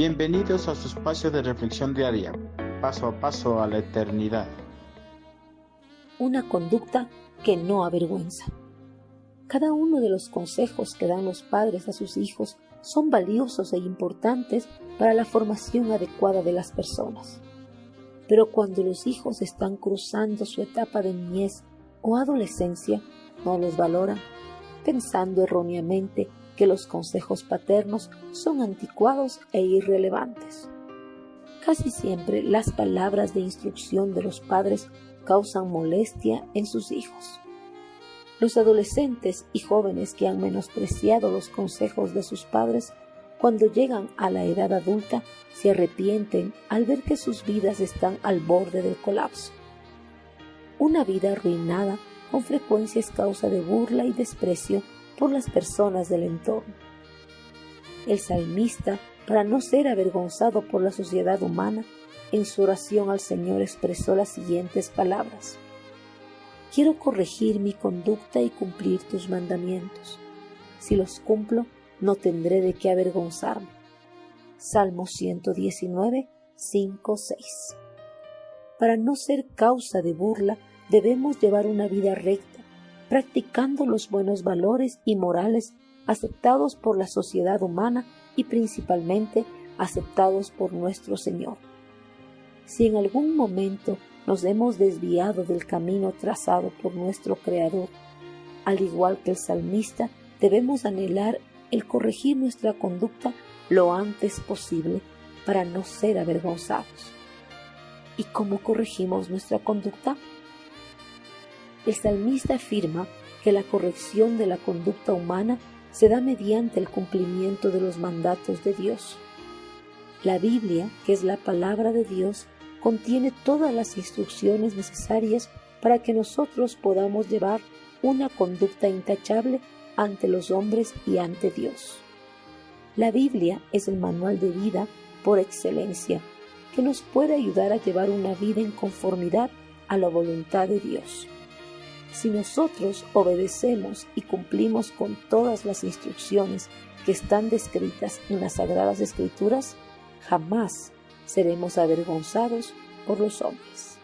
Bienvenidos a su espacio de reflexión diaria, paso a paso a la eternidad. Una conducta que no avergüenza. Cada uno de los consejos que dan los padres a sus hijos son valiosos e importantes para la formación adecuada de las personas. Pero cuando los hijos están cruzando su etapa de niñez o adolescencia, no los valoran, pensando erróneamente que los consejos paternos son anticuados e irrelevantes. Casi siempre las palabras de instrucción de los padres causan molestia en sus hijos. Los adolescentes y jóvenes que han menospreciado los consejos de sus padres cuando llegan a la edad adulta se arrepienten al ver que sus vidas están al borde del colapso. Una vida arruinada con frecuencia es causa de burla y desprecio por las personas del entorno. El salmista, para no ser avergonzado por la sociedad humana, en su oración al Señor expresó las siguientes palabras. Quiero corregir mi conducta y cumplir tus mandamientos. Si los cumplo, no tendré de qué avergonzarme. Salmo 119, 5, 6. Para no ser causa de burla, debemos llevar una vida recta practicando los buenos valores y morales aceptados por la sociedad humana y principalmente aceptados por nuestro Señor. Si en algún momento nos hemos desviado del camino trazado por nuestro Creador, al igual que el salmista, debemos anhelar el corregir nuestra conducta lo antes posible para no ser avergonzados. ¿Y cómo corregimos nuestra conducta? El salmista afirma que la corrección de la conducta humana se da mediante el cumplimiento de los mandatos de Dios. La Biblia, que es la palabra de Dios, contiene todas las instrucciones necesarias para que nosotros podamos llevar una conducta intachable ante los hombres y ante Dios. La Biblia es el manual de vida por excelencia que nos puede ayudar a llevar una vida en conformidad a la voluntad de Dios. Si nosotros obedecemos y cumplimos con todas las instrucciones que están descritas en las Sagradas Escrituras, jamás seremos avergonzados por los hombres.